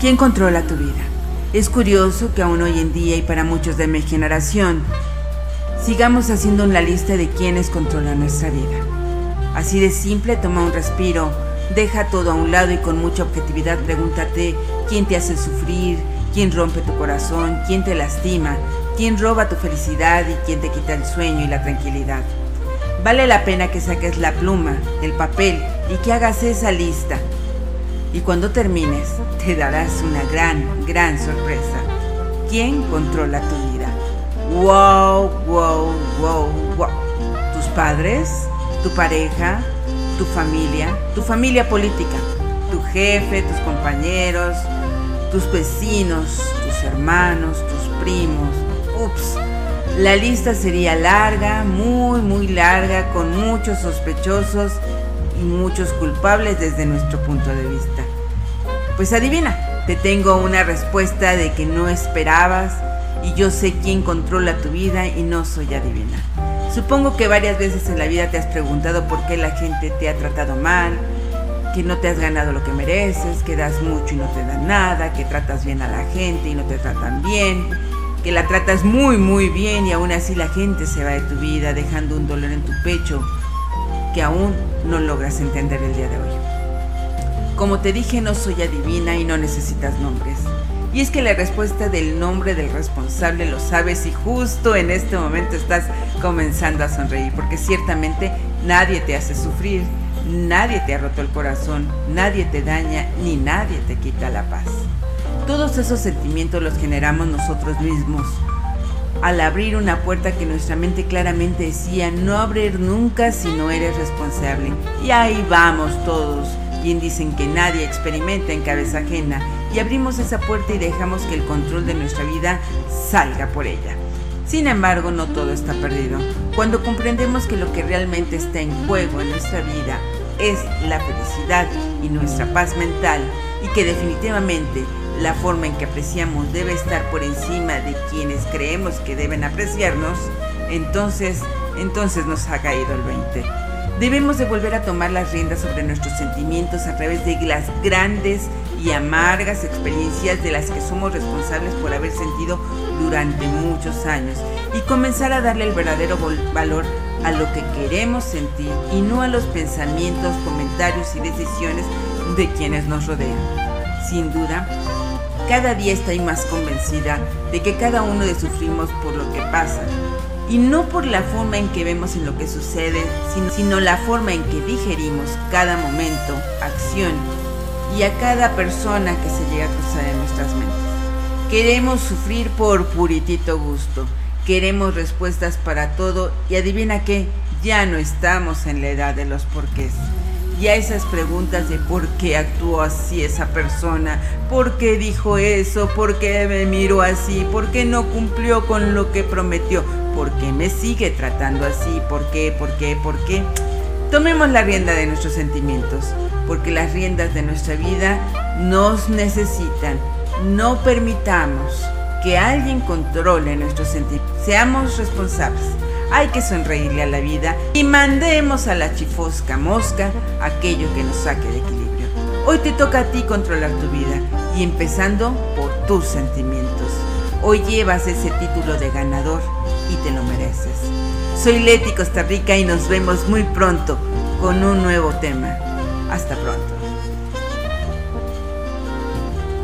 ¿Quién controla tu vida? Es curioso que aún hoy en día y para muchos de mi generación sigamos haciendo una lista de quienes controlan nuestra vida. Así de simple, toma un respiro, deja todo a un lado y con mucha objetividad pregúntate quién te hace sufrir, quién rompe tu corazón, quién te lastima, quién roba tu felicidad y quién te quita el sueño y la tranquilidad. Vale la pena que saques la pluma, el papel y que hagas esa lista y cuando termines te darás una gran, gran sorpresa. ¿Quién controla tu vida? Wow, wow, wow, wow. ¿Tus padres? ¿Tu pareja? ¿Tu familia? ¿Tu familia política? ¿Tu jefe? ¿Tus compañeros? ¿Tus vecinos? ¿Tus hermanos? ¿Tus primos? Ups. La lista sería larga, muy, muy larga, con muchos sospechosos y muchos culpables desde nuestro punto de vista. Pues adivina, te tengo una respuesta de que no esperabas y yo sé quién controla tu vida y no soy adivina. Supongo que varias veces en la vida te has preguntado por qué la gente te ha tratado mal, que no te has ganado lo que mereces, que das mucho y no te dan nada, que tratas bien a la gente y no te tratan bien, que la tratas muy muy bien y aún así la gente se va de tu vida dejando un dolor en tu pecho que aún no logras entender el día de hoy. Como te dije, no soy adivina y no necesitas nombres. Y es que la respuesta del nombre del responsable lo sabes y justo en este momento estás comenzando a sonreír, porque ciertamente nadie te hace sufrir, nadie te ha roto el corazón, nadie te daña ni nadie te quita la paz. Todos esos sentimientos los generamos nosotros mismos al abrir una puerta que nuestra mente claramente decía no abrir nunca si no eres responsable. Y ahí vamos todos. Dicen que nadie experimenta en cabeza ajena y abrimos esa puerta y dejamos que el control de nuestra vida salga por ella. Sin embargo, no todo está perdido. Cuando comprendemos que lo que realmente está en juego en nuestra vida es la felicidad y nuestra paz mental y que definitivamente la forma en que apreciamos debe estar por encima de quienes creemos que deben apreciarnos, entonces, entonces nos ha caído el 20. Debemos de volver a tomar las riendas sobre nuestros sentimientos a través de las grandes y amargas experiencias de las que somos responsables por haber sentido durante muchos años y comenzar a darle el verdadero valor a lo que queremos sentir y no a los pensamientos, comentarios y decisiones de quienes nos rodean. Sin duda, cada día estoy más convencida de que cada uno de sufrimos por lo que pasa. Y no por la forma en que vemos en lo que sucede, sino, la forma en que digerimos cada momento, acción y a cada persona que se llega a cruzar en nuestras mentes. Queremos sufrir por puritito gusto. Queremos respuestas para todo y adivina qué, ya no estamos en la edad de los porqués y a esas preguntas de por qué actuó así esa persona, por qué dijo eso, por qué me miró así, por qué no cumplió con lo que prometió, por qué me sigue tratando así, por qué, por qué, por qué. Tomemos la rienda de nuestros sentimientos, porque las riendas de nuestra vida nos necesitan. No permitamos que alguien controle nuestros sentimientos. Seamos responsables hay que sonreírle a la vida y mandemos a la chifosca mosca aquello que nos saque de equilibrio. Hoy te toca a ti controlar tu vida y empezando por tus sentimientos. Hoy llevas ese título de ganador y te lo mereces. Soy Leti Costa Rica y nos vemos muy pronto con un nuevo tema. Hasta pronto.